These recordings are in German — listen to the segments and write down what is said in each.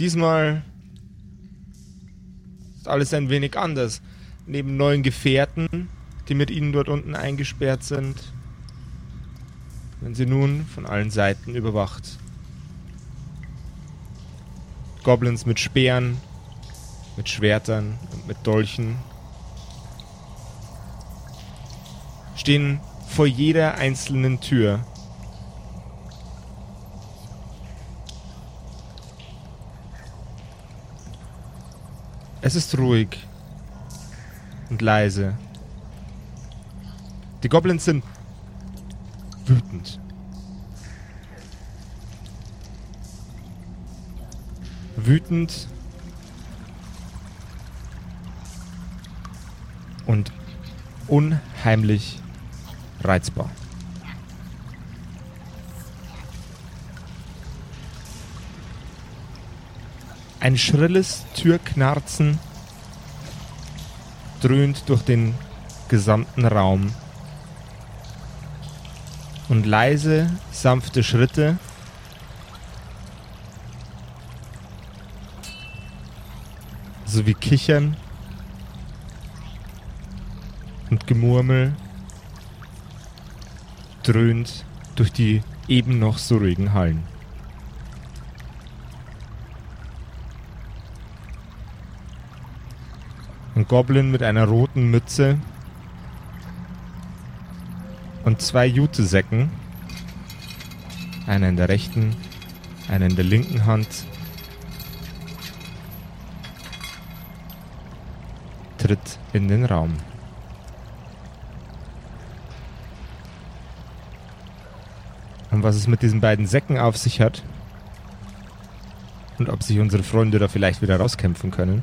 diesmal ist alles ein wenig anders. Neben neuen Gefährten, die mit ihnen dort unten eingesperrt sind, werden sie nun von allen Seiten überwacht. Goblins mit Speeren, mit Schwertern und mit Dolchen stehen vor jeder einzelnen Tür. Es ist ruhig und leise. Die Goblins sind wütend. Wütend und unheimlich reizbar. Ein schrilles Türknarzen dröhnt durch den gesamten Raum. Und leise, sanfte Schritte sowie Kichern und Gemurmel dröhnt durch die eben noch so ruhigen Hallen. Ein Goblin mit einer roten Mütze und zwei Jutesäcken, einer in der rechten, einer in der linken Hand, tritt in den Raum. Und was es mit diesen beiden Säcken auf sich hat und ob sich unsere Freunde da vielleicht wieder rauskämpfen können,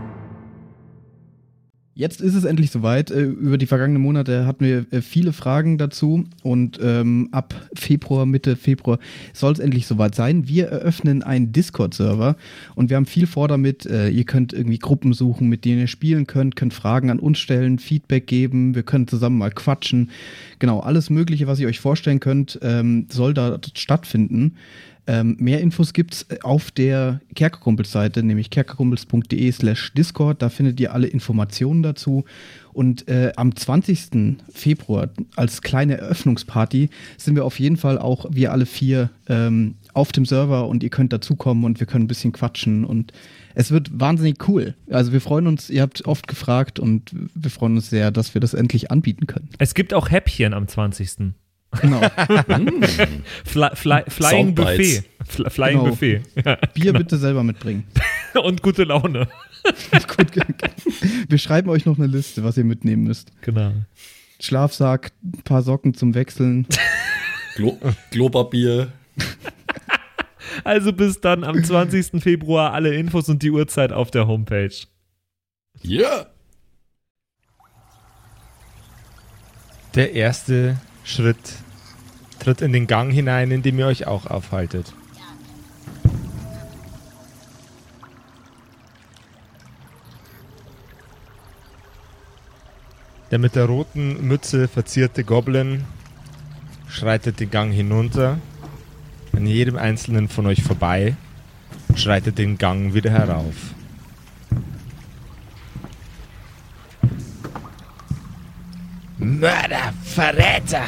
Jetzt ist es endlich soweit. Äh, über die vergangenen Monate hatten wir äh, viele Fragen dazu und ähm, ab Februar, Mitte Februar soll es endlich soweit sein. Wir eröffnen einen Discord-Server und wir haben viel vor damit. Äh, ihr könnt irgendwie Gruppen suchen, mit denen ihr spielen könnt, könnt Fragen an uns stellen, Feedback geben, wir können zusammen mal quatschen. Genau, alles Mögliche, was ihr euch vorstellen könnt, ähm, soll da stattfinden. Ähm, mehr Infos gibt's äh, auf der Kerkerkumpels-Seite, nämlich kerkerkumpels.de slash Discord. Da findet ihr alle Informationen dazu. Und äh, am 20. Februar als kleine Eröffnungsparty sind wir auf jeden Fall auch wir alle vier ähm, auf dem Server und ihr könnt dazukommen und wir können ein bisschen quatschen und es wird wahnsinnig cool. Also wir freuen uns, ihr habt oft gefragt und wir freuen uns sehr, dass wir das endlich anbieten können. Es gibt auch Häppchen am 20. Genau. Fly, fly, flying Buffet. Fly, flying Genau. Buffet. Ja, Bier bitte selber mitbringen. und gute Laune. Gut, wir schreiben euch noch eine Liste, was ihr mitnehmen müsst. Genau. Schlafsack, ein paar Socken zum Wechseln. Glo Globerbier. Also bis dann am 20. Februar alle Infos und die Uhrzeit auf der Homepage. Yeah! Der erste Schritt tritt in den Gang hinein, in dem ihr euch auch aufhaltet. Der mit der roten Mütze verzierte Goblin schreitet den Gang hinunter, an jedem einzelnen von euch vorbei und schreitet den Gang wieder herauf. Mörder, Verräter!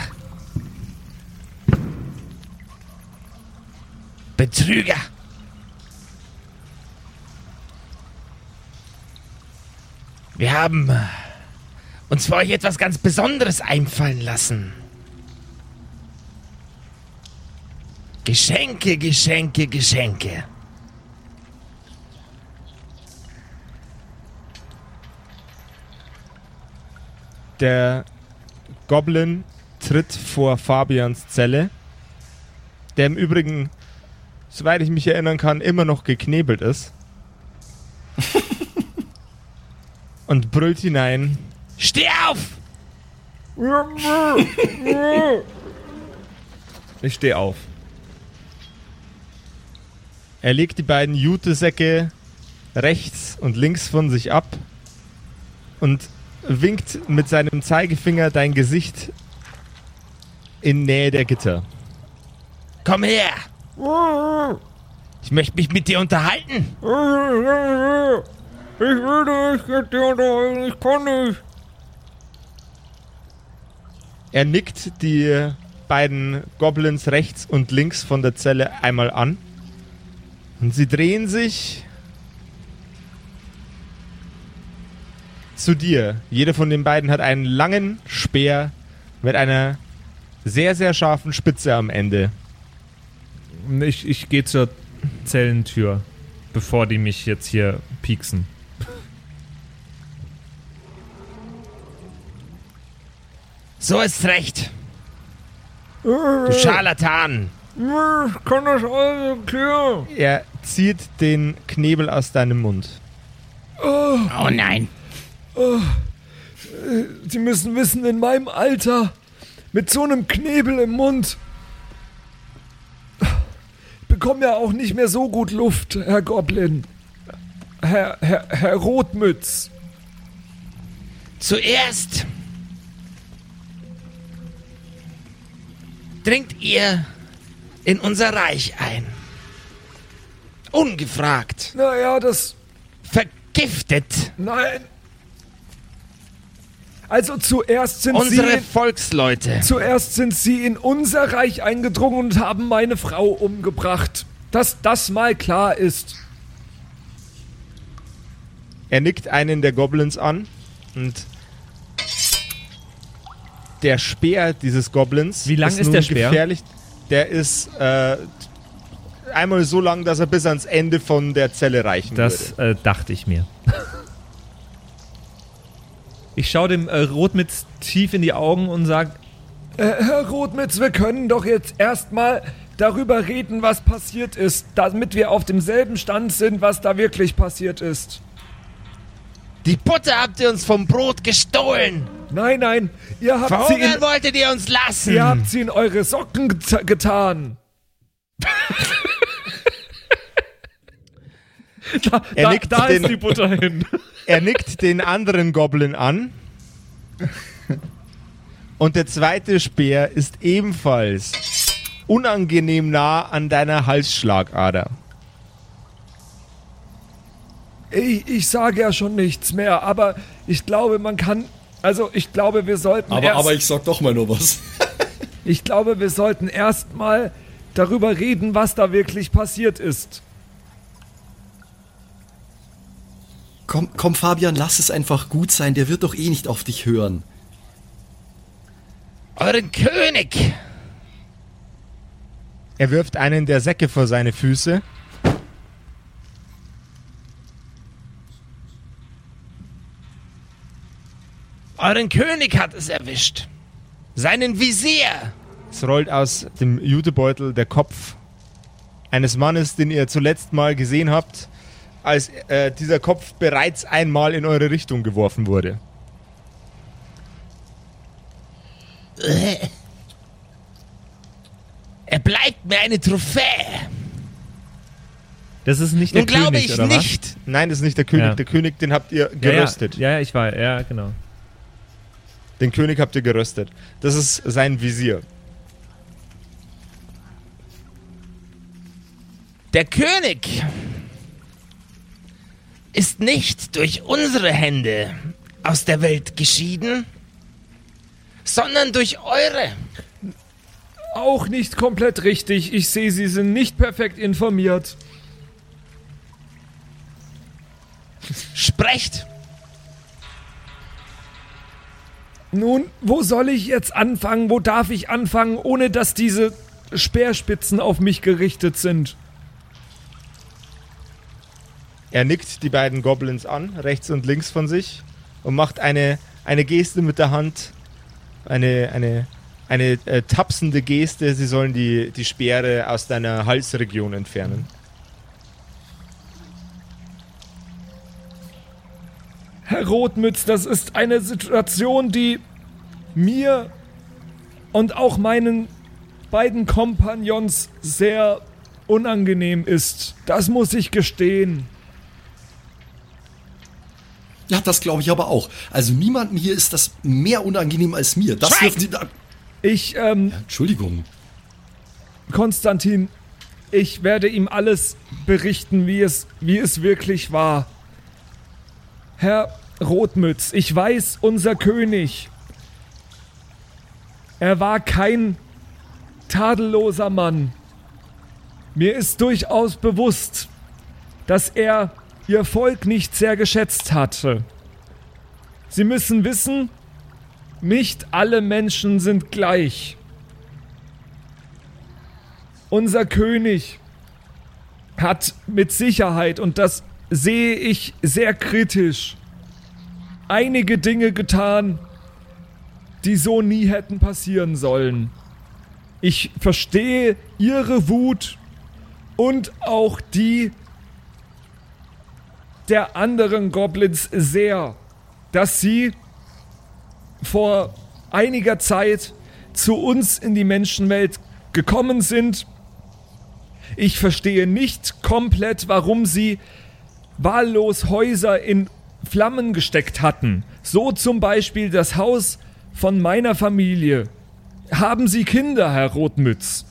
Betrüger! Wir haben äh, uns für euch etwas ganz Besonderes einfallen lassen. Geschenke, Geschenke, Geschenke. Der Goblin tritt vor Fabians Zelle, der im Übrigen, soweit ich mich erinnern kann, immer noch geknebelt ist. und brüllt hinein. Steh auf! Ich stehe auf. Er legt die beiden Jutesäcke rechts und links von sich ab und winkt mit seinem Zeigefinger dein Gesicht in Nähe der Gitter. Komm her! Ich möchte mich mit dir unterhalten. Ich will nicht mit dir unterhalten, ich kann nicht. Er nickt die beiden Goblins rechts und links von der Zelle einmal an. Und sie drehen sich zu dir. Jeder von den beiden hat einen langen Speer mit einer sehr, sehr scharfen Spitze am Ende. Ich, ich gehe zur Zellentür, bevor die mich jetzt hier pieksen. So ist recht. Du Scharlatan. Ich kann das alles erklären. Er zieht den Knebel aus deinem Mund. Oh nein. Sie müssen wissen, in meinem Alter, mit so einem Knebel im Mund, ich bekomme ja auch nicht mehr so gut Luft, Herr Goblin. Herr, Herr, Herr Rotmütz. Zuerst dringt ihr in unser Reich ein. Ungefragt. Naja, das. Vergiftet Nein. Also zuerst sind unsere Sie. Volksleute. Zuerst sind Sie in unser Reich eingedrungen und haben meine Frau umgebracht. Dass das mal klar ist. Er nickt einen der Goblins an und der Speer dieses Goblins. Wie lang ist nun der Speer? Gefährlich. Der ist äh, einmal so lang, dass er bis ans Ende von der Zelle reichen Das würde. äh, dachte ich mir. Ich schaue dem äh, Rotmitz tief in die Augen und sage, Äh, Herr Rotmitz, wir können doch jetzt erstmal darüber reden, was passiert ist, damit wir auf demselben Stand sind, was da wirklich passiert ist. Die Butter habt ihr uns vom Brot gestohlen. Nein, nein, ihr habt, sie Verhungern in, wolltet ihr uns lassen. ihr habt sie in eure Socken get getan. da, Er da, nickt da den- ist die Butter hin. Er nickt den anderen Goblin an. Und der zweite Speer ist ebenfalls unangenehm nah an deiner Halsschlagader. Ich, ich sage ja schon nichts mehr, aber ich glaube, man kann. Also, ich glaube, wir sollten Aber, erst, aber ich sag doch mal nur was. ich glaube, wir sollten erstmal darüber reden, was da wirklich passiert ist. Komm, komm, Fabian, lass es einfach gut sein. Der wird doch eh nicht auf dich hören. Euren König. Er wirft einen der Säcke vor seine Füße. Euren König hat es erwischt. Seinen Visier. Es rollt aus dem Jutebeutel der Kopf eines Mannes, den ihr zuletzt mal gesehen habt, als äh, dieser Kopf bereits einmal in eure Richtung geworfen wurde. Er bleibt mir eine Trophäe. Das ist nicht der Nun glaube König, ich oder was? nicht. Nein, das ist nicht der König. Ja. Der König, den habt ihr Ja, geröstet. Ja, ja, ich war, ja, genau. Den König habt ihr geröstet. Das ist sein Visier. Der König ist nicht durch unsere Hände aus der Welt geschieden, sondern durch eure. Auch nicht komplett richtig. Ich sehe, Sie sind nicht perfekt informiert. Sprecht. Nun, wo soll ich jetzt anfangen? Wo darf ich anfangen, ohne dass diese Speerspitzen auf mich gerichtet sind? Er nickt die beiden Goblins an, rechts und links von sich, und macht eine, eine Geste mit der Hand. Eine, eine, eine äh, tapsende Geste. Sie sollen die, die Speere aus deiner Halsregion entfernen. Herr Rotmütz, das ist eine Situation, die mir und auch meinen beiden Kompagnons sehr unangenehm ist. Das muss ich gestehen. Ja, das glaube ich aber auch. Also niemandem hier ist das mehr unangenehm als mir. Das dürfen Sie. Ich, ähm, Entschuldigung. Konstantin, ich werde ihm alles berichten, wie es, wie es wirklich war. Herr Rotmütz, ich weiß, unser König, er war kein tadelloser Mann. Mir ist durchaus bewusst, dass er ihr Volk nicht sehr geschätzt hatte. Sie müssen wissen, nicht alle Menschen sind gleich. Unser König hat mit Sicherheit, und das sehe ich sehr kritisch, einige Dinge getan, die so nie hätten passieren sollen. Ich verstehe Ihre Wut und auch die der anderen Goblins sehr, dass sie vor einiger Zeit zu uns in die Menschenwelt gekommen sind. Ich verstehe nicht komplett, warum sie wahllos Häuser in Flammen gesteckt hatten. So zum Beispiel das Haus von meiner Familie. Haben Sie Kinder, Herr Rotmütz?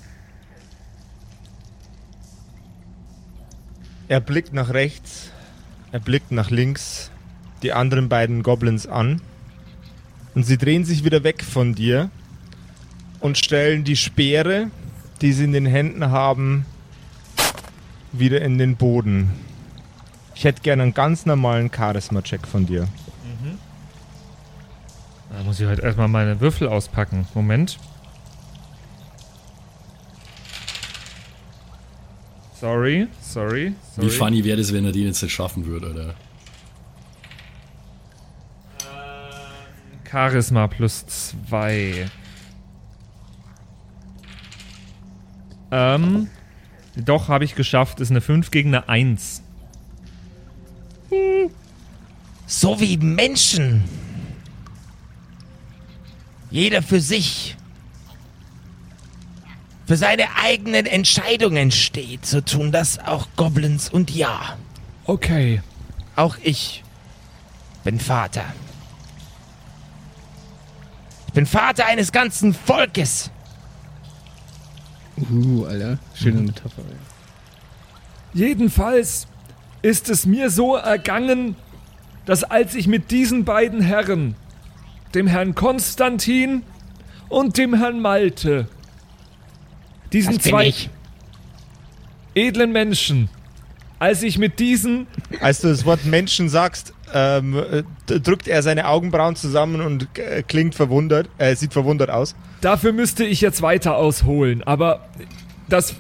Er blickt nach rechts, er blickt nach links, die anderen beiden Goblins an und sie drehen sich wieder weg von dir und stellen die Speere, die sie in den Händen haben, wieder in den Boden. Ich hätte gerne einen ganz normalen Charisma-Check von dir. Da muss ich halt erstmal meine Würfel auspacken. Moment. Sorry, sorry, sorry. Wie funny wäre das, wenn er den jetzt nicht schaffen würde, oder? Charisma plus zwei. Ähm, doch, habe ich geschafft. Ist eine 5 gegen eine 1. So wie Menschen. Jeder für sich. Für seine eigenen Entscheidungen steht. So tun das auch Goblins und ja. Okay. Auch ich bin Vater. Ich bin Vater eines ganzen Volkes. Uh, Alter. Schöne Metapher. ey. Jedenfalls ist es mir so ergangen, dass als ich mit diesen beiden Herren, dem Herrn Konstantin und dem Herrn Malte, diesen Das zwei ich. edlen Menschen, als ich mit diesen Als du das Wort Menschen sagst, ähm, äh, drückt er seine Augenbrauen zusammen und äh, klingt verwundert, äh, sieht verwundert aus. Dafür müsste ich jetzt weiter ausholen, aber das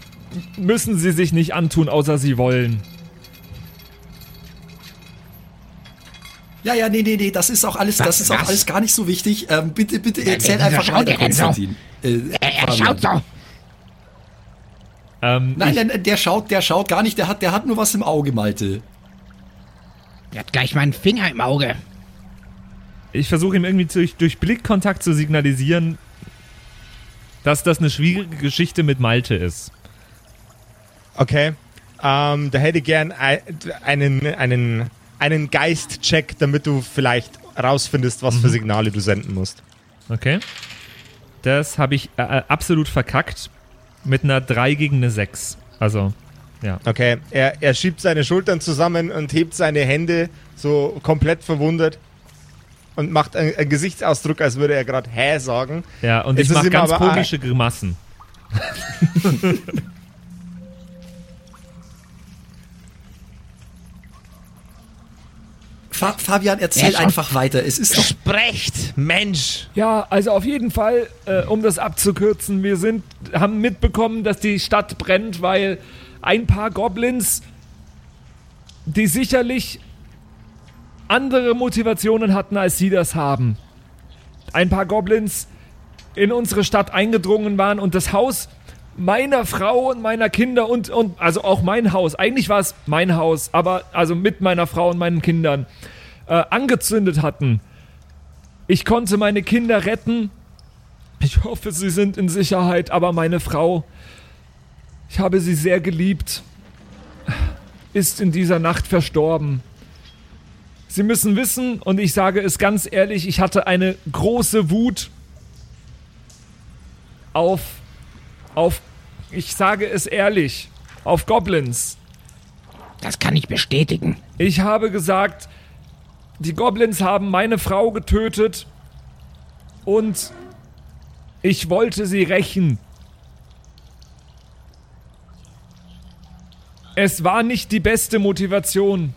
müssen sie sich nicht antun, außer sie wollen. Ja, ja, nee, nee, nee, das ist auch alles, das Was, ist auch was? alles gar nicht so wichtig. Ähm, bitte, bitte erzähl wieso einfach schaut weiter? Konstantin. Äh, Er, er schaut so. Ähm, Nein, nein, der schaut, der schaut gar nicht, der hat, der hat nur was im Auge, Malte. Er hat gleich meinen Finger im Auge. ich versuche ihm irgendwie durch, durch Blickkontakt zu signalisieren, dass das eine schwierige Geschichte mit Malte ist. Okay. Ähm, da hätte ich gern ei- einen, einen, einen Geist-Check, damit du vielleicht rausfindest, was für Signale du senden musst. Okay. Das habe ich äh, äh, absolut verkackt. Mit einer 3 gegen eine 6. Also, ja. Okay. Er, er schiebt seine Schultern zusammen und hebt seine Hände so komplett verwundert und macht einen, einen Gesichtsausdruck, als würde er gerade Hä sagen. Ja, und Es ich mache ganz komische Grimassen. Fa Fabian, erzähl Ja, einfach weiter. Es ist doch. Sprecht, Mensch. Ja, also auf jeden Fall, äh, um das abzukürzen, wir sind, haben mitbekommen, dass die Stadt brennt, weil ein paar Goblins, die sicherlich andere Motivationen hatten, als sie das haben. Ein paar Goblins in unsere Stadt eingedrungen waren und das Haus meiner Frau und meiner Kinder und, und also auch mein Haus. Eigentlich war es mein Haus, aber also mit meiner Frau und meinen Kindern äh, angezündet hatten. Ich konnte meine Kinder retten. Ich hoffe, sie sind in Sicherheit, aber meine Frau, ich habe sie sehr geliebt, ist in dieser Nacht verstorben. Sie müssen wissen, und ich sage es ganz ehrlich, ich hatte eine große Wut auf, auf, ich sage es ehrlich, auf Goblins. Das kann ich bestätigen. Ich habe gesagt, die Goblins haben meine Frau getötet und ich wollte sie rächen. Es war nicht die beste Motivation.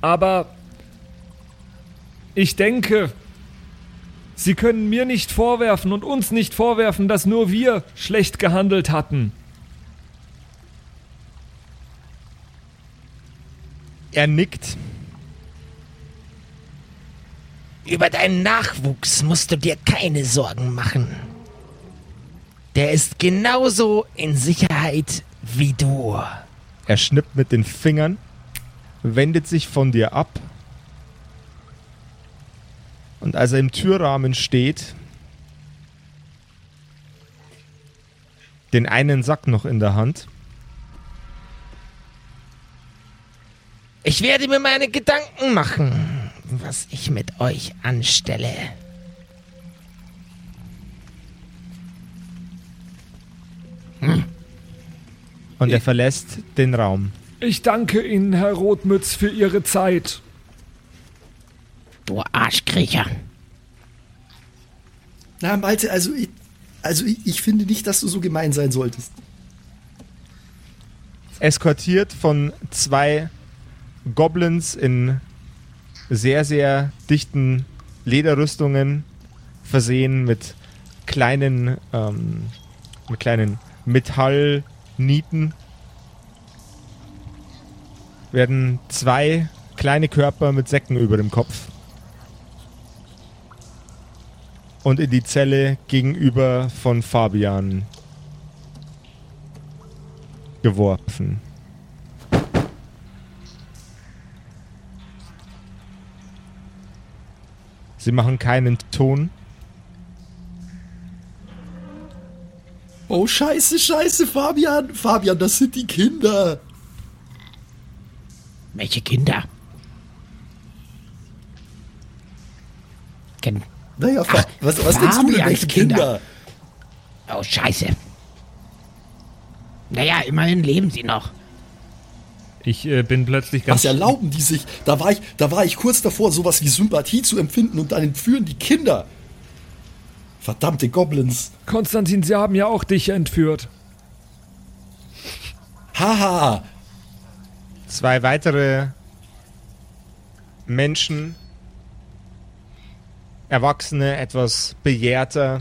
Aber ich denke, Sie können mir nicht vorwerfen und uns nicht vorwerfen, dass nur wir schlecht gehandelt hatten. Er nickt. Über deinen Nachwuchs musst du dir keine Sorgen machen. Der ist genauso in Sicherheit wie du. Er schnippt mit den Fingern, wendet sich von dir ab. Und als er im Türrahmen steht, den einen Sack noch in der Hand, Ich werde mir meine Gedanken machen, was ich mit euch anstelle. und er verlässt den Raum. Ich danke Ihnen, Herr Rotmütz, für Ihre Zeit. Du Arschkriecher. Na, Malte, also ich, also ich, ich finde nicht, dass du so gemein sein solltest. eskortiert von zwei Goblins in sehr, sehr dichten Lederrüstungen, versehen mit kleinen, ähm, mit kleinen Metallnieten, werden zwei kleine Körper mit Säcken über dem Kopf und in die Zelle gegenüber von Fabian geworfen. Sie machen keinen Ton. Oh, scheiße, scheiße, Fabian. Fabian, das sind die Kinder. Welche Kinder? Ken Naja, Fa was, was denkst du denn, welche Kinder. Kinder? oh, scheiße. Naja, immerhin leben sie noch. Ich äh, bin plötzlich ganz. Was erlauben die sich? Da war ich, da war ich kurz davor, sowas wie Sympathie zu empfinden und dann entführen die Kinder. Verdammte Goblins. Konstantin, Sie haben ja auch dich entführt. Haha. Zwei weitere Menschen, Erwachsene, etwas bejahrter,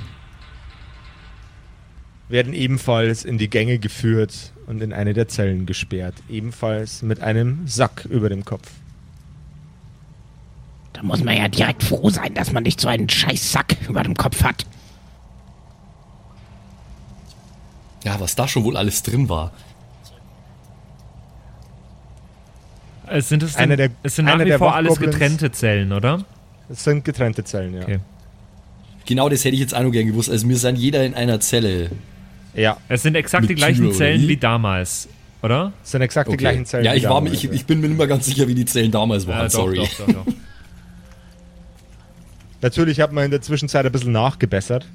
werden ebenfalls in die Gänge geführt und in eine der Zellen gesperrt. Ebenfalls mit einem Sack über dem Kopf. Da muss man ja direkt froh sein, dass man nicht so einen Scheißsack über dem Kopf hat. Ja, was da schon wohl alles drin war. Es sind, es, Einer denn, der- es sind nach einer wie der vor alles getrennte Zellen, oder? Es sind getrennte Zellen, ja. Okay. Genau das hätte ich jetzt auch noch gern gewusst. Also wir sind jeder in einer Zelle. Ja, Es sind exakt Mit die gleichen Tür, oder Zellen wie? damals, oder? es sind exakt die gleichen Zellen. Ja, wie ich, war, mir- damals, ich, ja. ich bin mir nicht mehr ganz sicher, wie die Zellen damals waren. Ja, doch, Sorry. Doch, doch, doch. Natürlich hat man in der Zwischenzeit ein bisschen nachgebessert.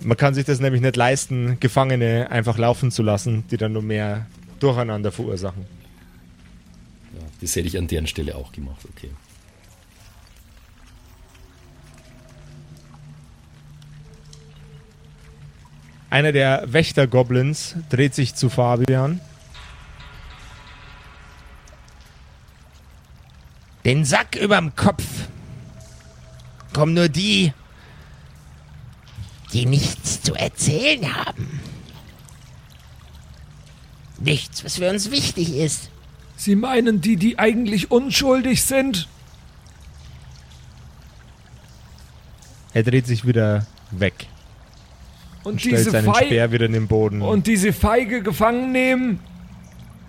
Man kann sich das nämlich nicht leisten, Gefangene einfach laufen zu lassen, die dann nur mehr Durcheinander verursachen. Ja, das hätte ich an deren Stelle auch gemacht. Okay. Einer der Wächter-Goblins dreht sich zu Fabian. Den Sack überm Kopf. Kommen nur die, die nichts zu erzählen haben. Nichts, was für uns wichtig ist. Sie meinen die, die eigentlich unschuldig sind? Er dreht sich wieder weg Und und stellt diese, seinen Fei Speer wieder in den Boden. und diese Feige gefangen nehmen?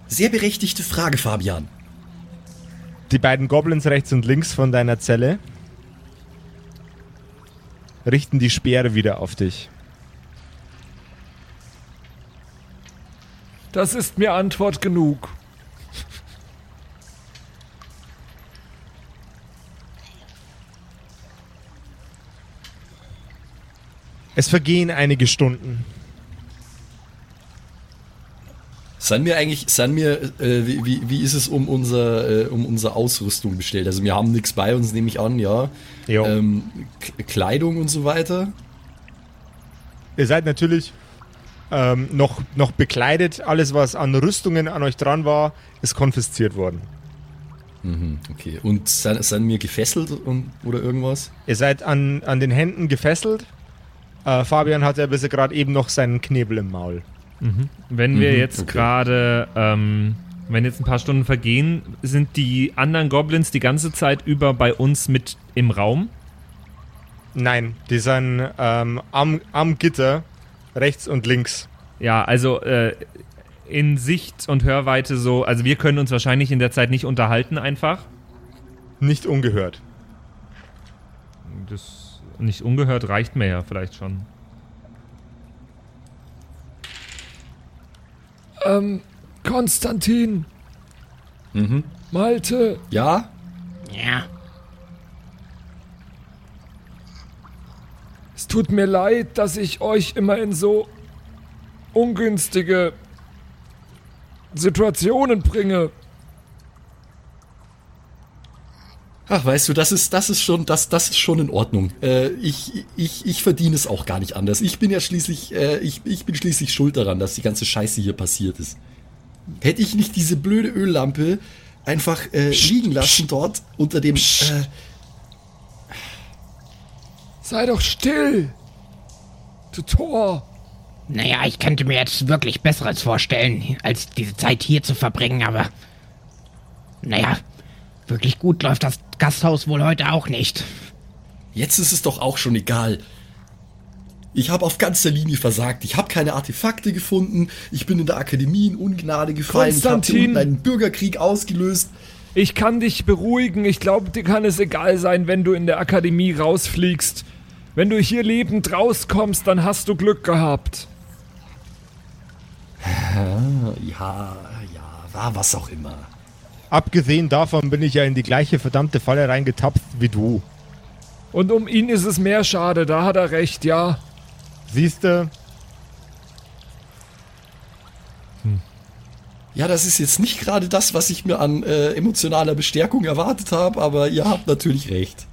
Sehr berechtigte Frage, Fabian. Die beiden Goblins rechts und links von deiner Zelle richten die Speere wieder auf dich. Das ist mir Antwort genug. Es vergehen einige Stunden. Sind wir eigentlich, sind wir, äh, wie, wie, ist es um unser, äh, um unsere Ausrüstung bestellt? Also wir haben nichts bei uns, nehme ich an, ja. Ähm, Kleidung und so weiter. Ihr seid natürlich ähm, noch, noch bekleidet. Alles, was an Rüstungen an euch dran war, ist konfisziert worden. Mhm, okay. Und sind, sind wir gefesselt und, oder irgendwas? Ihr seid an, an den Händen gefesselt. Äh, Fabian hat ja bis gerade eben noch seinen Knebel im Maul. Wenn wir Mhm, jetzt okay. gerade, ähm, wenn jetzt ein paar Stunden vergehen, sind die anderen Goblins die ganze Zeit über bei uns mit im Raum? Nein, die sind ähm, am, am Gitter rechts und links. Ja, also äh, in Sicht und Hörweite so, also wir können uns wahrscheinlich in der Zeit nicht unterhalten einfach. Nicht ungehört. Das nicht ungehört reicht mir ja vielleicht schon. Ähm, Konstantin, Mhm. Malte, Ja? Ja, es tut mir leid, dass ich euch immer in so ungünstige Situationen bringe. Ach, weißt du, das ist, das ist schon, das, das ist schon in Ordnung. Äh, ich, ich, ich verdiene es auch gar nicht anders. Ich bin ja schließlich, äh, ich, ich bin schließlich schuld daran, dass die ganze Scheiße hier passiert ist. Hätte ich nicht diese blöde Öllampe einfach äh, liegen lassen dort unter dem. Äh, Sei doch still, du Tor. naja, ich könnte mir jetzt wirklich Besseres vorstellen, als diese Zeit hier zu verbringen, aber. Naja, wirklich gut läuft das Gasthaus wohl heute auch nicht. jetzt ist es doch auch schon egal. Ich habe auf ganzer Linie versagt. Ich habe keine Artefakte gefunden. Ich bin in der Akademie in Ungnade gefallen. Ich habe unten einen Bürgerkrieg ausgelöst. Ich kann dich beruhigen. Ich glaube, dir kann es egal sein, wenn du in der Akademie rausfliegst. Wenn du hier lebend rauskommst, dann hast du Glück gehabt. Ja, ja, war was auch immer. Abgesehen davon bin ich ja in die gleiche verdammte Falle reingetappt wie du. Und um ihn ist es mehr schade, da hat er recht, ja. Siehst du, Ja, das ist jetzt nicht gerade das, was ich mir an äh, emotionaler Bestärkung erwartet habe, aber ihr habt natürlich recht.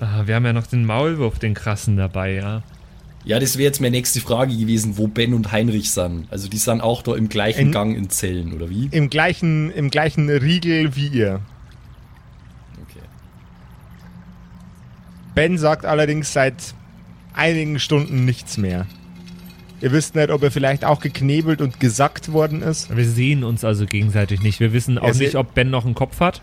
Ah, wir haben ja noch den Maulwurf, den krassen dabei, ja. Ja, das wäre jetzt meine nächste Frage gewesen, wo Ben und Heinrich sind. Also die sind auch da im gleichen In- Gang in Zellen, oder wie? im gleichen, im gleichen Riegel wie ihr. Okay. Ben sagt allerdings seit einigen Stunden nichts mehr. Ihr wisst nicht, ob er vielleicht auch geknebelt und gesackt worden ist. Wir sehen uns also gegenseitig nicht. Wir wissen auch Er se- nicht, ob Ben noch einen Kopf hat.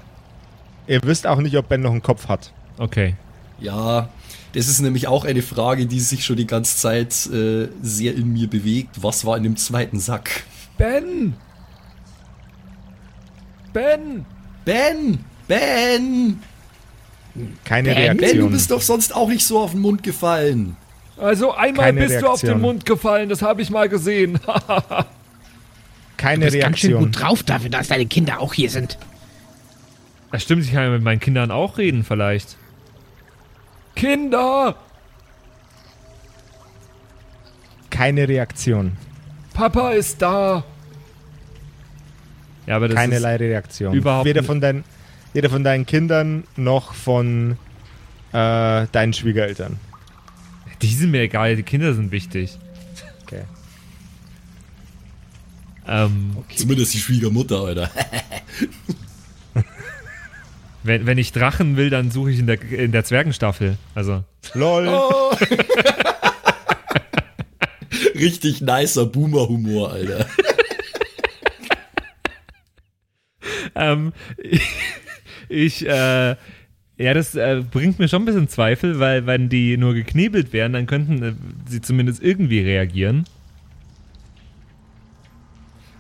Ihr wisst auch nicht, ob Ben noch einen Kopf hat. Okay. Ja, das ist nämlich auch eine Frage, die sich schon die ganze Zeit äh, sehr in mir bewegt. Was war in dem zweiten Sack? Ben! Ben! Ben! Ben! Keine Ben, Ben, du Reaktion. bist doch sonst auch nicht so auf den Mund gefallen. Also einmal Keine bist du auf den Reaktion. Mund gefallen, das habe ich mal gesehen. Keine Du bist ganz schön Reaktion. gut drauf dafür, dass deine Kinder auch hier sind. Das stimmt, ich kann ja mit meinen Kindern auch reden vielleicht. Kinder! Keine Reaktion. Papa ist da. Ja, aber das Keinerlei Reaktion. überhaupt weder nicht- von, deinen, weder von deinen Kindern noch von äh, deinen Schwiegereltern. ist. Die sind mir egal, die Kinder sind wichtig. Okay. Ähm, Zumindest die Schwiegermutter, Alter. wenn, wenn ich Drachen will, dann suche ich in der, in der Zwergenstaffel. Also. LOL. Oh. Richtig nicer Boomer-Humor, Alter. Ähm, ich, äh, ja, das äh, bringt mir schon ein bisschen Zweifel, weil wenn die nur geknebelt wären, dann könnten äh, sie zumindest irgendwie reagieren.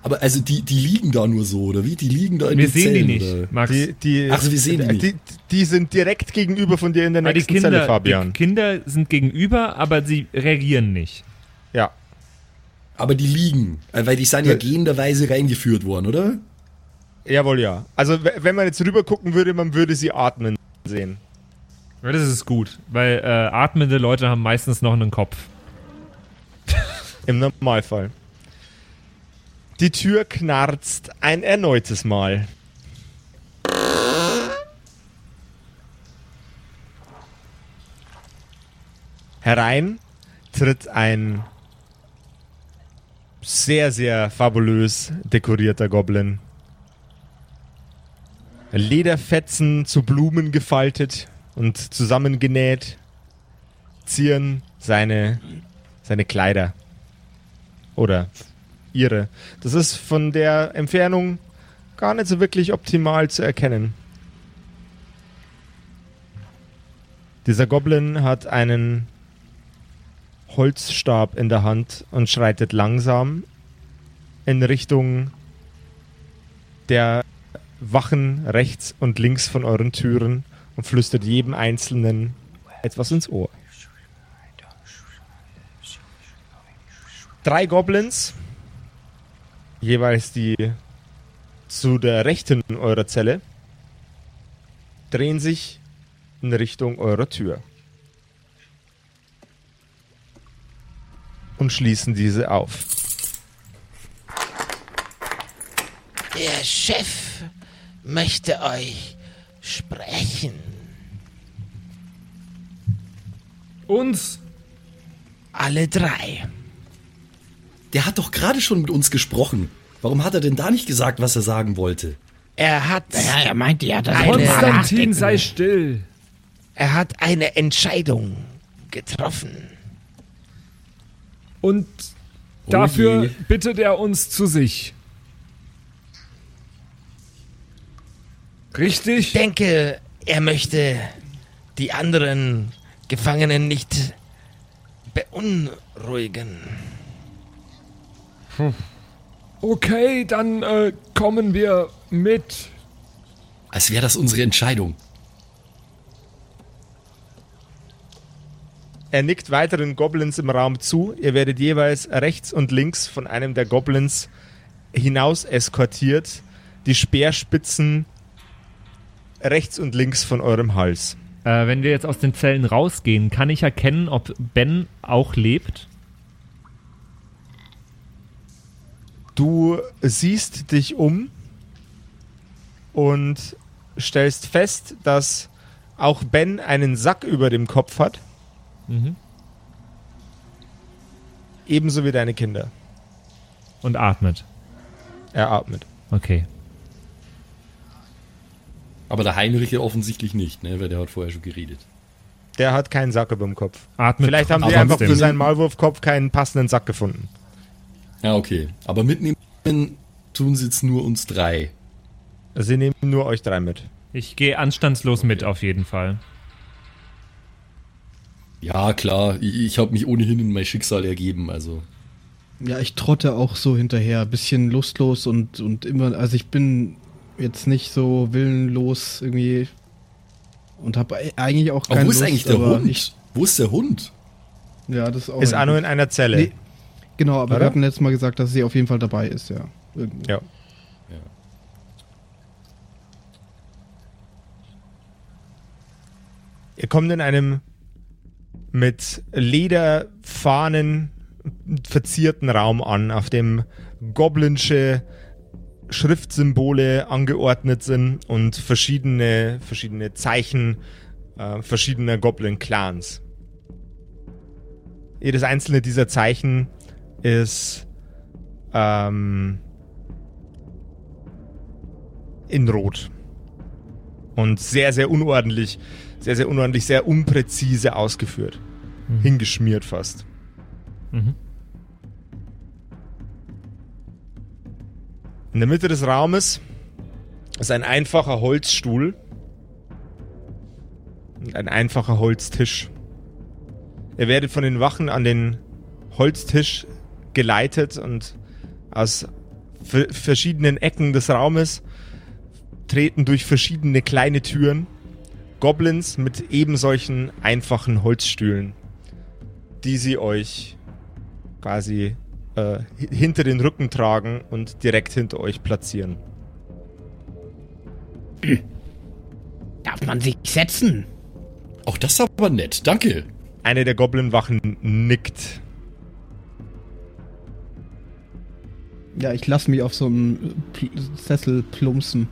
Aber also die, die liegen da nur so, oder wie? Die liegen da in Wir den sehen die nicht, Oder? Max. Die, die, Ach wir sehen die nicht. die, die sind direkt gegenüber von dir in der die nächsten Kinder, Zelle, Fabian. die Kinder sind gegenüber, aber sie reagieren nicht. ja. Aber die liegen, äh, weil die sind ja gehenderweise reingeführt worden, oder? Jawohl, ja. Also wenn man jetzt rüber gucken würde, man würde sie atmen sehen. Ja, das ist gut, weil äh, atmende Leute haben meistens noch einen Kopf. Im Normalfall. Die Tür knarzt ein erneutes Mal. Herein tritt ein sehr, sehr fabulös dekorierter Goblin. Lederfetzen zu Blumen gefaltet und zusammengenäht zieren seine, seine Kleider. Oder ihre. Das ist von der Entfernung gar nicht so wirklich optimal zu erkennen. Dieser Goblin hat einen Holzstab in der Hand und schreitet langsam in Richtung der Wachen rechts und links von euren Türen und flüstert jedem Einzelnen etwas ins Ohr. Drei Goblins, jeweils die zu der rechten eurer Zelle, drehen sich in Richtung eurer Tür und schließen diese auf. Der Chef möchte euch sprechen. Uns? Alle drei. Der hat doch gerade schon mit uns gesprochen. Warum hat er denn da nicht gesagt, was er sagen wollte? Er hat, Ja, er meinte ja, dass er Konstantin, sei still. er hat eine Entscheidung getroffen. Und Oh dafür je. bittet er uns zu sich. Richtig? Ich denke, er möchte die anderen Gefangenen nicht beunruhigen. Okay, dann äh, kommen wir mit. Als wäre das unsere Entscheidung. Er nickt weiteren Goblins im Raum zu. Ihr werdet jeweils rechts und links von einem der Goblins hinaus eskortiert. Die Speerspitzen rechts und links von eurem Hals. Äh, wenn wir jetzt aus den Zellen rausgehen, kann ich erkennen, ob Ben auch lebt? Du siehst dich um und stellst fest, dass auch Ben einen Sack über dem Kopf hat. Mhm. Ebenso wie deine Kinder. Und atmet. Er atmet. Okay. Aber der Heinrich ja offensichtlich nicht, ne? Weil der hat vorher schon geredet. Der hat keinen Sack über dem Kopf. Atmet Vielleicht haben die einfach für seinen Maulwurfkopf keinen passenden Sack gefunden. Ja, okay. Aber mitnehmen tun sie jetzt nur uns drei. Sie nehmen nur euch drei mit. Ich gehe anstandslos mit auf jeden Fall. Ja, klar. Ich, ich habe mich ohnehin in mein Schicksal ergeben, also. Ja, ich trotte auch so hinterher, bisschen lustlos und, und immer, also ich bin jetzt nicht so willenlos irgendwie und habe eigentlich auch Aber keine wo ist Lust, eigentlich der aber Hund? Ich, wo ist der Hund? ja, das ist auch Ist Anno in einer Zelle. Nee. Genau, aber Oder? wir hatten letztes Mal gesagt, dass sie auf jeden Fall dabei ist, ja. Irgendwie. Ja. Ihr kommt in einem mit Lederfahnen verzierten Raum an, auf dem goblinsche Schriftsymbole angeordnet sind und verschiedene, verschiedene Zeichen äh, verschiedener Goblin-Clans. Jedes einzelne dieser Zeichen ist ähm, in Rot. Und sehr, sehr unordentlich, sehr, sehr unordentlich, sehr unpräzise ausgeführt. Hingeschmiert fast. Mhm. In der Mitte des Raumes ist ein einfacher Holzstuhl und ein einfacher Holztisch. Ihr werdet von den Wachen an den Holztisch geleitet und aus ver verschiedenen Ecken des Raumes, treten durch verschiedene kleine Türen Goblins mit eben solchen einfachen Holzstühlen, die sie euch quasi äh, hi- hinter den Rücken tragen und direkt hinter euch platzieren. Darf man sich setzen? Auch das ist aber nett, danke. Eine der Goblin-Wachen nickt. Ja, ich lasse mich auf so einem Sessel plumpsen.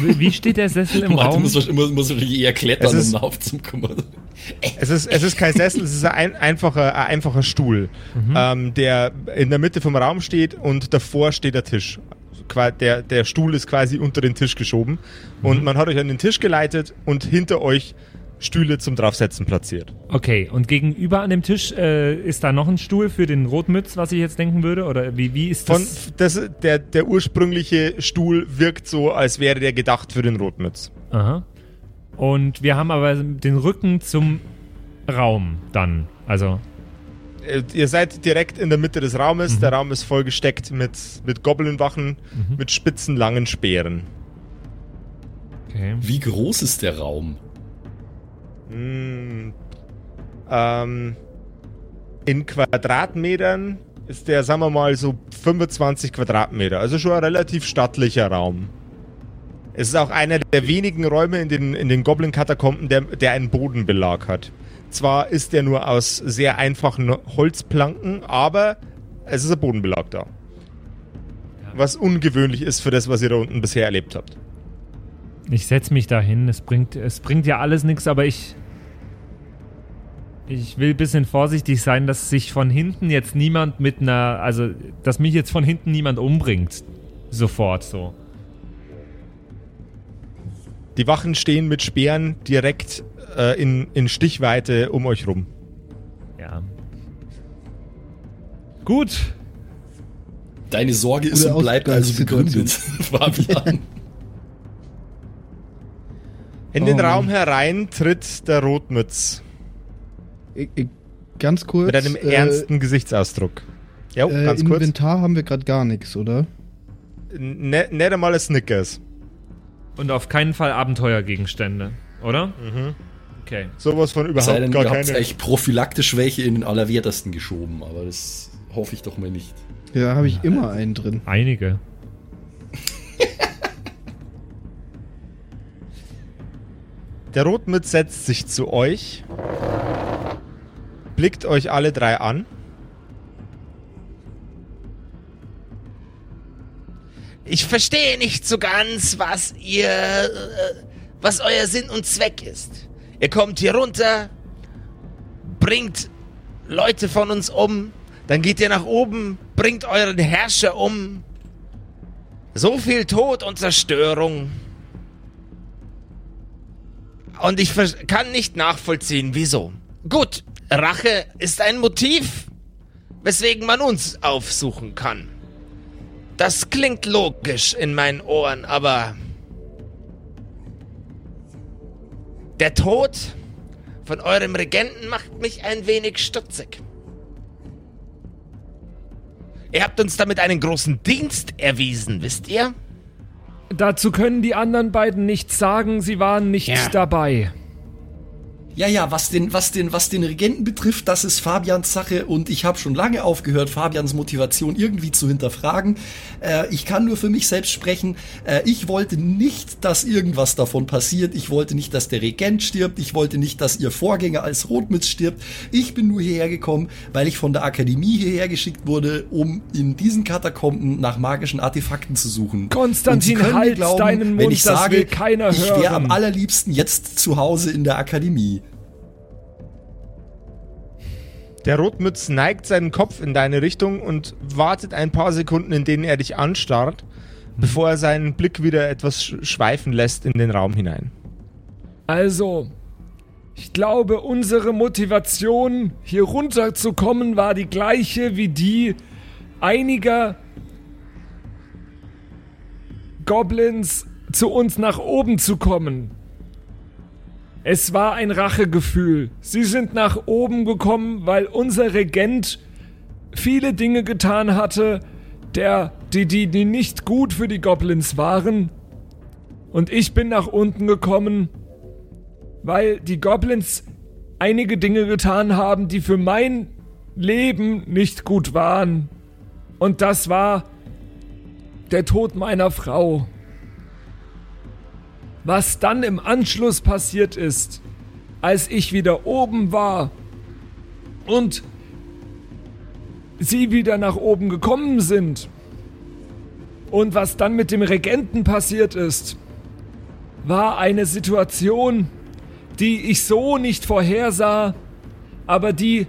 Wie steht der Sessel im Martin Raum? muss, muss, muss wirklich eher klettern, Es ist- um aufzukommen. Es ist, es ist kein Sessel, es ist ein einfacher, ein einfacher Stuhl, ähm, der in der Mitte vom Raum steht und davor steht der Tisch. Der, der Stuhl ist quasi unter den Tisch geschoben und man hat euch an den Tisch geleitet und hinter euch Stühle zum Draufsetzen platziert. Okay, und gegenüber an dem Tisch äh, ist da noch ein Stuhl für den Rotmütz, was ich jetzt denken würde? Oder wie, wie ist Von, das? das, der, der ursprüngliche Stuhl wirkt so, als wäre der gedacht für den Rotmütz. Aha. Und wir haben aber den Rücken zum Raum dann. Also, Äh, Ihr seid direkt in der Mitte des Raumes. Der Raum ist vollgesteckt mit, mit Goblin-Wachen, mit spitzen, langen Speeren. okay. Wie groß ist der Raum? Mm, ähm, in Quadratmetern ist der, sagen wir mal, so 25 Quadratmeter. Also schon ein relativ stattlicher Raum. Es ist auch einer der wenigen Räume in den, in den Goblin-Katakomben, der, der einen Bodenbelag hat. Zwar ist der nur aus sehr einfachen Holzplanken, aber es ist ein Bodenbelag da. Was ungewöhnlich ist für das, was ihr da unten bisher erlebt habt. Ich setz mich da hin. Es bringt, es bringt ja alles nichts, aber ich. Ich will ein bisschen vorsichtig sein, dass sich von hinten jetzt niemand mit einer. Also, dass mich jetzt von hinten niemand umbringt. Sofort so. Die Wachen stehen mit Speeren direkt äh, in, in Stichweite um euch rum. Ja. Gut. Deine Sorge ist und bleibt also begründet, Fabian. In den Oh. Raum herein tritt der Rotmütz Ich, ich, ganz kurz. mit einem äh, ernsten Gesichtsausdruck. Ja, Äh, ganz kurz. Inventar haben wir gerade gar nichts, oder? Ne, nicht einmal ein Snickers. Und auf keinen Fall Abenteuergegenstände, oder? Mhm. Okay. Sowas von Sei überhaupt denn, gar keine. echt prophylaktisch welche in den Allerwertesten geschoben, aber das hoffe ich doch mal nicht. Ja, habe ich immer einen drin. Einige. Der Rotmütz setzt sich zu euch, blickt euch alle drei an. Ich verstehe nicht so ganz, was ihr, äh, was euer Sinn und Zweck ist. Ihr kommt hier runter, bringt Leute von uns um, dann geht ihr nach oben, bringt euren Herrscher um. So viel Tod und Zerstörung. Und ich kann nicht nachvollziehen, wieso. Gut, Rache ist ein Motiv, weswegen man uns aufsuchen kann. Das klingt logisch in meinen Ohren, aber der Tod von eurem Regenten macht mich ein wenig stutzig. Ihr habt uns damit einen großen Dienst erwiesen, wisst ihr? Dazu können die anderen beiden nichts sagen, sie waren nicht Ja. dabei. Ja, ja, was den, was den, was den Regenten betrifft, das ist Fabians Sache und ich habe schon lange aufgehört, Fabians Motivation irgendwie zu hinterfragen. Äh, ich kann nur für mich selbst sprechen. Äh, ich wollte nicht, dass irgendwas davon passiert. Ich wollte nicht, dass der Regent stirbt. Ich wollte nicht, dass ihr Vorgänger als Rotmütz stirbt. Ich bin nur hierher gekommen, weil ich von der Akademie hierher geschickt wurde, um in diesen Katakomben nach magischen Artefakten zu suchen. Konstantin, halt deinen wenn Mund, ich das sage, will keiner ich wäre am allerliebsten jetzt zu Hause in der Akademie. Der Rotmütz neigt seinen Kopf in deine Richtung und wartet ein paar Sekunden, in denen er dich anstarrt, bevor er seinen Blick wieder etwas sch- schweifen lässt in den Raum hinein. Also, ich glaube, unsere Motivation, hier runterzukommen, war die gleiche wie die einiger Goblins zu uns nach oben zu kommen. Es war ein Rachegefühl. Sie sind nach oben gekommen, weil unser Regent viele Dinge getan hatte, der, die, die, die nicht gut für die Goblins waren. Und ich bin nach unten gekommen, weil die Goblins einige Dinge getan haben, die für mein Leben nicht gut waren. Und das war der Tod meiner Frau. Was dann im Anschluss passiert ist, als ich wieder oben war und sie wieder nach oben gekommen sind und was dann mit dem Regenten passiert ist, war eine Situation, die ich so nicht vorhersah, aber die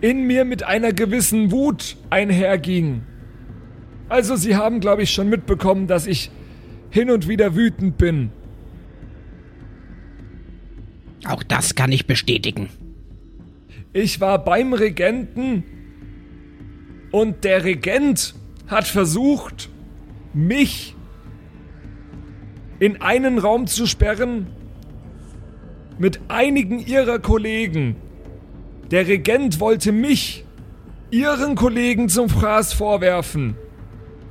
in mir mit einer gewissen Wut einherging. Also Sie haben, glaube ich, schon mitbekommen, dass ich hin und wieder wütend bin. Auch das kann ich bestätigen. Ich war beim Regenten und der Regent hat versucht, mich in einen Raum zu sperren mit einigen ihrer Kollegen. Der Regent wollte mich ihren Kollegen zum Fraß vorwerfen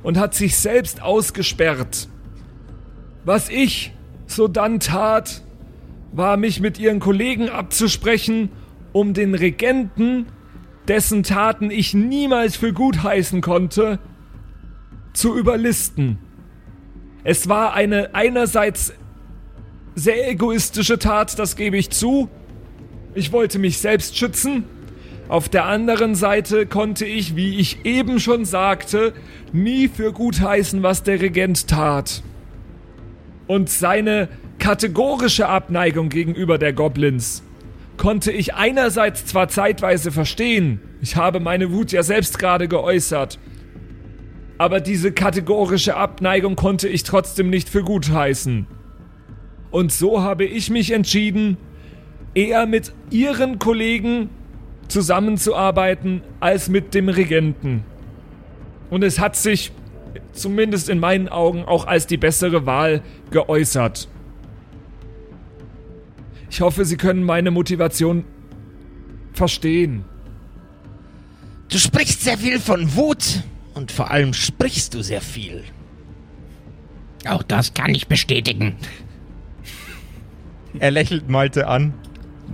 und hat sich selbst ausgesperrt. Was ich so dann tat, war mich mit ihren Kollegen abzusprechen, um den Regenten, dessen Taten ich niemals für gut heißen konnte, zu überlisten. Es war eine einerseits sehr egoistische Tat, das gebe ich zu. Ich wollte mich selbst schützen. Auf der anderen Seite konnte ich, wie ich eben schon sagte, nie für gut heißen, was der Regent tat. Und seine kategorische Abneigung gegenüber der Goblins konnte ich einerseits zwar zeitweise verstehen, ich habe meine Wut ja selbst gerade geäußert, aber diese kategorische Abneigung konnte ich trotzdem nicht für gut heißen. Und so habe ich mich entschieden, eher mit ihren Kollegen zusammenzuarbeiten als mit dem Regenten. Und es hat sich zumindest in meinen Augen auch als die bessere Wahl geäußert. Ich hoffe, Sie können meine Motivation verstehen. Du sprichst sehr viel von Wut und vor allem sprichst du sehr viel. Auch das kann ich bestätigen. Er lächelt Malte an.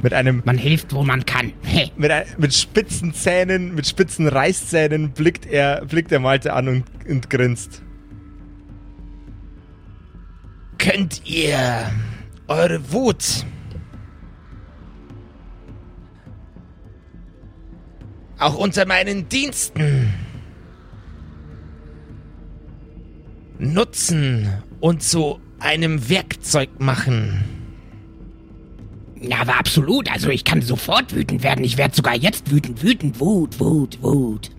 Mit einem. Man hilft, wo man kann. Hey. Mit, ein, mit spitzen Zähnen, mit spitzen Reißzähnen blickt er, blickt er Malte an und, und grinst. Könnt ihr eure Wut auch unter meinen Diensten nutzen und zu einem Werkzeug machen? Ja, aber absolut. Also ich kann sofort wütend werden. Ich werde sogar jetzt wütend. Wütend, Wut, Wut, Wut.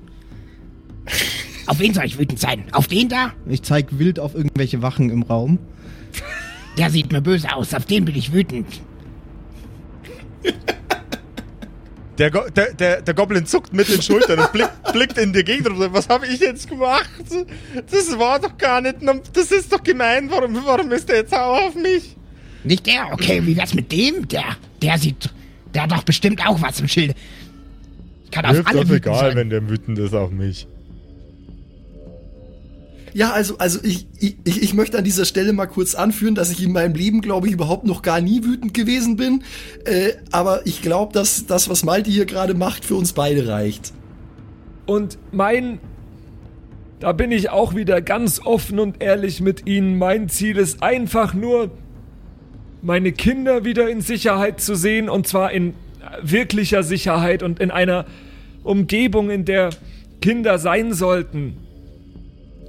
Auf wen soll ich wütend sein? Auf den da? Ich zeig wild auf irgendwelche Wachen im Raum. Der sieht mir böse aus. Auf den bin ich wütend. Der, Go der, der, der Goblin zuckt mit den Schultern und blickt, blickt in die Gegend und sagt, was habe ich jetzt gemacht? Das war doch gar nicht, das ist doch gemein, warum, warum ist der jetzt sauer auf mich? Nicht der? Okay, wie wär's mit dem? Der, der sieht, der hat doch bestimmt auch was im Schilde. Ich kann auf Mir alle das wütend egal, sein. wenn der wütend ist auf mich. Ja, also, also ich, ich, ich möchte an dieser Stelle mal kurz anführen, dass ich in meinem Leben, glaube ich, überhaupt noch gar nie wütend gewesen bin. Äh, aber ich glaube, dass das, was Malte hier gerade macht, für uns beide reicht. Und mein. Da bin ich auch wieder ganz offen und ehrlich mit Ihnen. Mein Ziel ist einfach nur, meine Kinder wieder in Sicherheit zu sehen. Und zwar in wirklicher Sicherheit und in einer Umgebung, in der Kinder sein sollten.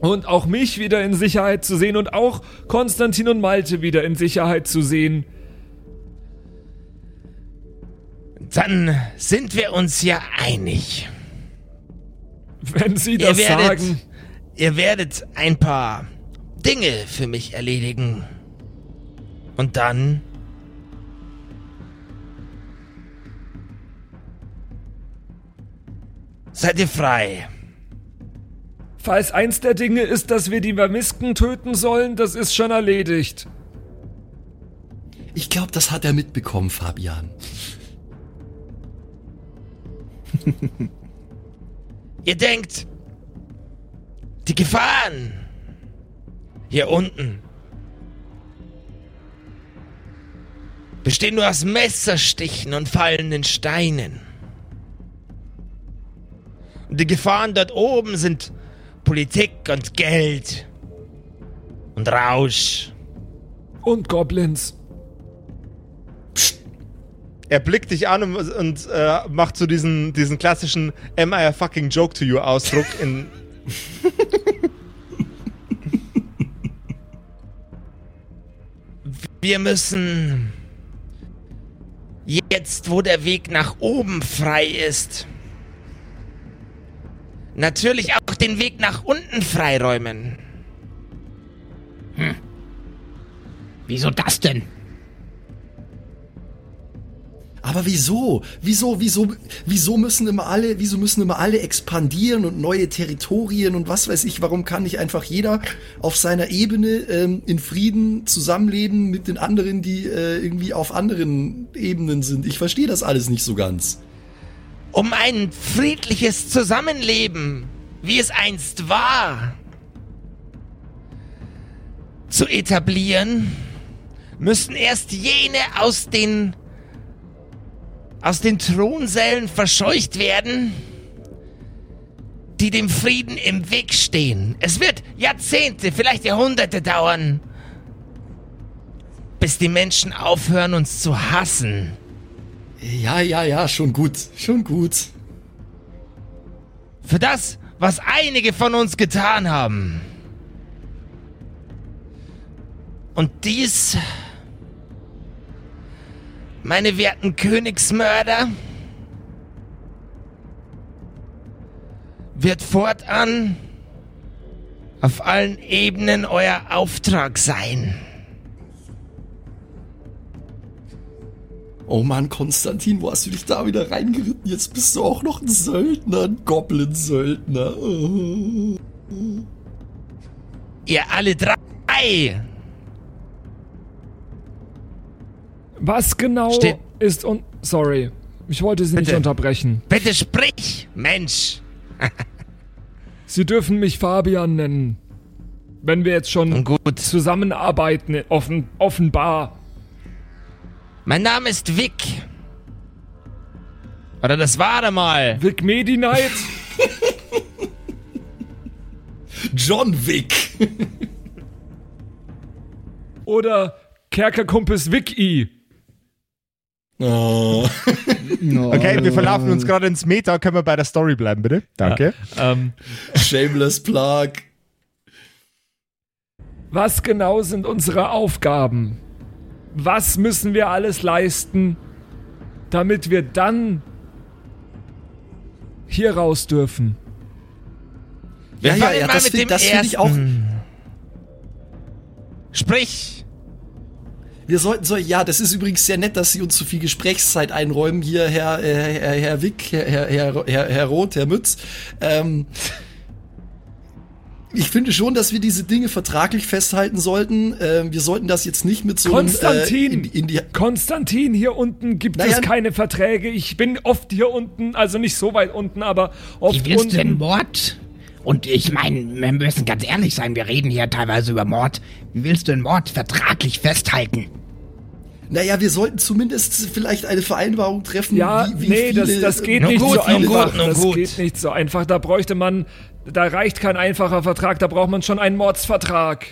Und auch mich wieder in Sicherheit zu sehen und auch Konstantin und Malte wieder in Sicherheit zu sehen. Dann sind wir uns ja einig. Wenn Sie Ihr das werdet, sagen. ihr werdet ein paar Dinge für mich erledigen. Und dann seid ihr frei. Falls eins der Dinge ist, dass wir die Vermisken töten sollen, das ist schon erledigt. Ich glaube, das hat er mitbekommen, Fabian. Ihr denkt, Die Gefahren hier unten bestehen nur aus Messerstichen und fallenden Steinen. Und die Gefahren dort oben sind Politik und Geld und Rausch. Und Goblins. Er blickt dich an und, und äh, macht so diesen, diesen klassischen Am I a fucking joke to you Ausdruck in. Wir müssen jetzt, wo der Weg nach oben frei ist, natürlich auch den Weg nach unten freiräumen. Wieso das denn? Aber wieso? Wieso, wieso, wieso müssen immer alle, wieso müssen immer alle expandieren und neue Territorien und was weiß ich? Warum kann nicht einfach jeder auf seiner Ebene ähm, in Frieden zusammenleben mit den anderen, die äh, irgendwie auf anderen Ebenen sind? Ich verstehe das alles nicht so ganz. Um ein friedliches Zusammenleben, wie es einst war, zu etablieren, müssen erst jene aus den aus den Thronsälen verscheucht werden, die dem Frieden im Weg stehen. Es wird Jahrzehnte, vielleicht Jahrhunderte dauern, bis die Menschen aufhören, uns zu hassen. Ja, ja, ja, schon gut, schon gut. Für das, was einige von uns getan haben. Und dies, meine werten Königsmörder, wird fortan auf allen Ebenen euer Auftrag sein. Oh Mann, Konstantin, wo hast du dich da wieder reingeritten? Jetzt bist du auch noch ein Söldner, ein Goblin-Söldner. Oh. Ihr alle drei Was genau Steht- ist und. Sorry. Ich wollte Sie nicht Bitte. unterbrechen. Bitte sprich, Mensch. Sie dürfen mich Fabian nennen. Wenn wir jetzt schon Gut. zusammenarbeiten, offen, offenbar. Mein Name ist Vic. Oder das war er mal. Vic Medi Knight? John Wick. oder Kerkerkumpels Vic E. Oh. Okay, wir verlaufen uns gerade ins Meta. Können wir bei der Story bleiben, bitte? Danke. Ähm, Shameless Plug. Was genau sind unsere Aufgaben? Was müssen wir alles leisten, damit wir dann hier raus dürfen? Ja, ja, ja, mal das mit find- ich auch- ersten. Sprich. Wir sollten so, ja, das ist übrigens sehr nett, dass Sie uns so viel Gesprächszeit einräumen. Hier, Herr, äh, Herr, Herr Wick, Herr, Herr, Herr, Herr, Herr Roth, Herr Mütz. Ähm, ich finde schon, dass wir diese Dinge vertraglich festhalten sollten. Ähm, wir sollten das jetzt nicht mit so einem, Konstantin! Äh, in, in die, Konstantin, hier unten gibt Naja, es keine Verträge. Ich bin oft hier unten, also nicht so weit unten, aber oft Wie willst du denn unten. Mord? Und ich meine, wir müssen ganz ehrlich sein, wir reden hier teilweise über Mord. Wie willst du den Mord vertraglich festhalten? Naja, wir sollten zumindest vielleicht eine Vereinbarung treffen. Ja, wie, wie nee, viele, das, das geht nicht gut, so einfach. gut, das gut. geht nicht so einfach. Da bräuchte man, da reicht kein einfacher Vertrag, da braucht man schon einen Mordsvertrag.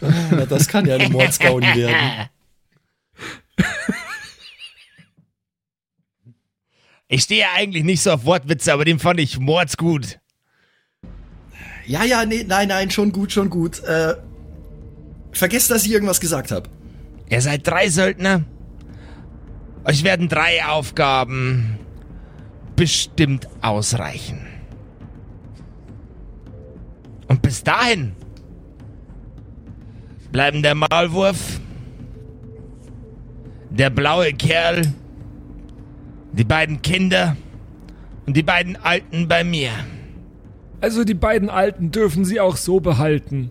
Na, das kann ja eine Mordsgaudi werden. Ich stehe ja eigentlich nicht so auf Wortwitze, aber den fand ich mordsgut. Ja, ja, nee, nein, nein, schon gut, schon gut. Äh, vergesst, dass ich irgendwas gesagt habe. Ihr seid drei Söldner. Euch werden drei Aufgaben bestimmt ausreichen. Und bis dahin bleiben der Maulwurf, der blaue Kerl, die beiden Kinder und die beiden Alten bei mir. Also die beiden Alten dürfen sie auch so behalten.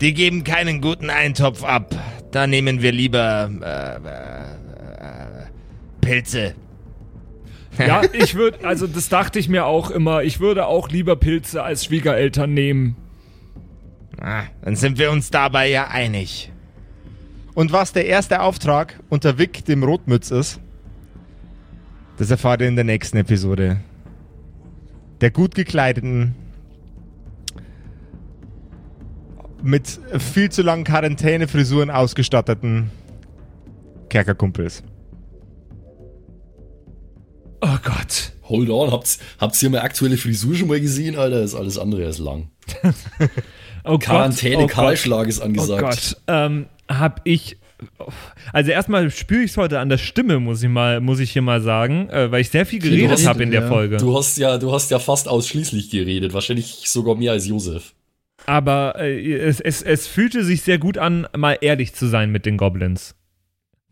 Die geben keinen guten Eintopf ab. Da nehmen wir lieber äh, äh, äh, Pilze. Ja, ich würde, also das dachte ich mir auch immer, ich würde auch lieber Pilze als Schwiegereltern nehmen. Ah, dann sind wir uns dabei ja einig. Und was der erste Auftrag unter Vic, dem Rotmütz, ist, das erfahrt ihr in der nächsten Episode. Der gut gekleideten, mit viel zu langen Quarantänefrisuren ausgestatteten Kerkerkumpels. Oh Gott. Hold on, habt, habt ihr meine aktuelle Frisur schon mal gesehen, Alter? Ist alles andere als lang. Oh Quarantäne. Oh Gott. Kahlschlag ist Oh angesagt. Gott. Ähm, hab ich. Also erstmal spüre ich es heute an der Stimme, muss ich mal, muss ich hier mal sagen, äh, weil ich sehr viel geredet habe in der ja. Folge. Du hast ja, du hast ja fast ausschließlich geredet, wahrscheinlich sogar mehr als Josef. Aber äh, es, es, es fühlte sich sehr gut an, mal ehrlich zu sein mit den Goblins.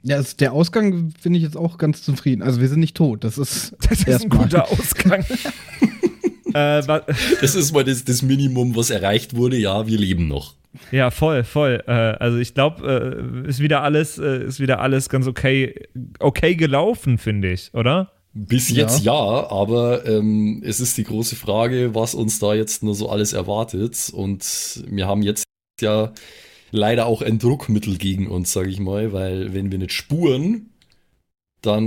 Ja, also der Ausgang finde ich jetzt auch ganz zufrieden. Also wir sind nicht tot. Das ist, Das ist ein guter Ausgang. äh, Das ist mal das, das Minimum, was erreicht wurde. Ja, wir leben noch. Ja, voll, voll. Äh, also ich glaube, äh, ist wieder alles, äh, ist wieder alles ganz okay, okay gelaufen, finde ich, oder? Bis jetzt ja, aber ähm, es ist die große Frage, was uns da jetzt nur so alles erwartet. Und wir haben jetzt ja leider auch ein Druckmittel gegen uns, sage ich mal, weil wenn wir nicht spuren, dann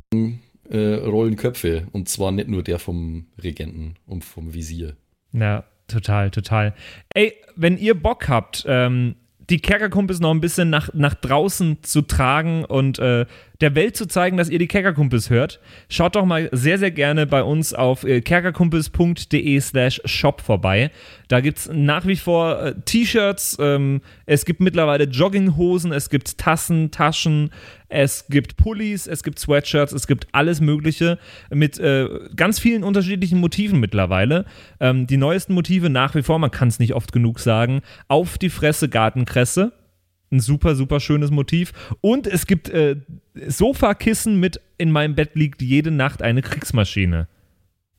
äh, rollen Köpfe. Und zwar nicht nur der vom Regenten und vom Visier. Ja, total, total. Ey, wenn ihr Bock habt, ähm, die Kerkerkumpels noch ein bisschen nach, nach draußen zu tragen und äh, der Welt zu zeigen, dass ihr die Kerkerkumpels hört, schaut doch mal sehr, sehr gerne bei uns auf äh, kerkerkumpels.de slash shop vorbei. Da gibt es nach wie vor äh, T-Shirts, ähm, es gibt mittlerweile Jogginghosen, es gibt Tassen, Taschen, es gibt Pullis, es gibt Sweatshirts, es gibt alles Mögliche mit äh, ganz vielen unterschiedlichen Motiven mittlerweile. Ähm, die neuesten Motive nach wie vor, man kann es nicht oft genug sagen, auf die Fresse Gartenkresse. Ein super, super schönes Motiv. Und es gibt äh, Sofakissen mit in meinem Bett liegt jede Nacht eine Kriegsmaschine.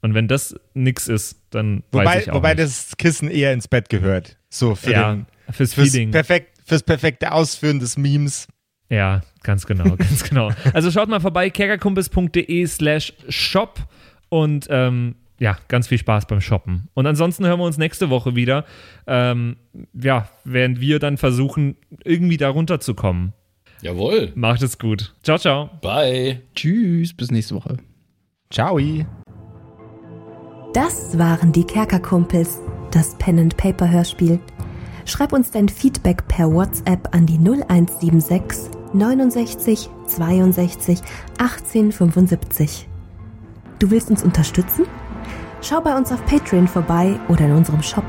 Und wenn das nix ist, dann weiß Wobei, ich auch wobei nicht. das Kissen eher ins Bett gehört. So für ja, den, fürs fürs, Feeling. perfekt, fürs perfekte Ausführen des Memes. Ja, ganz genau, ganz genau. Also schaut mal vorbei, kerkerkumpels.de slash shop und ähm, ja, ganz viel Spaß beim Shoppen. Und ansonsten hören wir uns nächste Woche wieder. Ähm, ja, während wir dann versuchen, irgendwie da runterzukommen. Jawohl. Macht es gut. Ciao, ciao. Bye. Tschüss, bis nächste Woche. Ciao. Das waren die Kerkerkumpels, das Pen and Paper Hörspiel. Schreib uns dein Feedback per WhatsApp an die 0176 69 62 18 75. Du willst uns unterstützen? Schau bei uns auf Patreon vorbei oder in unserem Shop.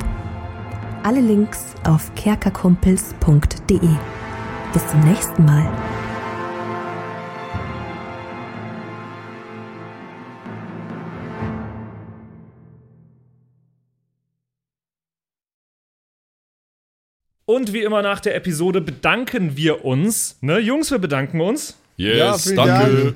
Alle Links auf kerkerkumpels.de. Bis zum nächsten Mal. Und wie immer nach der Episode bedanken wir uns. Ne, Jungs, wir bedanken uns Yes, Ja, danke.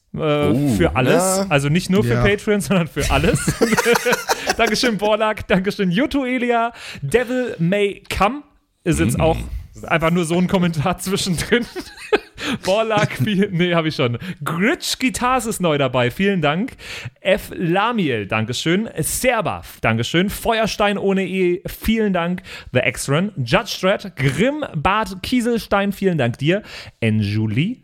Äh, Oh, für alles, ja. also nicht nur für Ja. Patreon, sondern für alles. Dankeschön, Borlak. Dankeschön, Yuto Elia. Devil May Come ist jetzt auch einfach nur so ein Kommentar zwischendrin. Borlak, nee, habe ich schon. Gritsch Guitars ist neu dabei, vielen Dank. F. Lamiel, Dankeschön. Serba, Dankeschön. Feuerstein ohne E, vielen Dank. The X-Run. Judge Strat, Grimm, Bart Kieselstein, vielen Dank dir. Enjuli,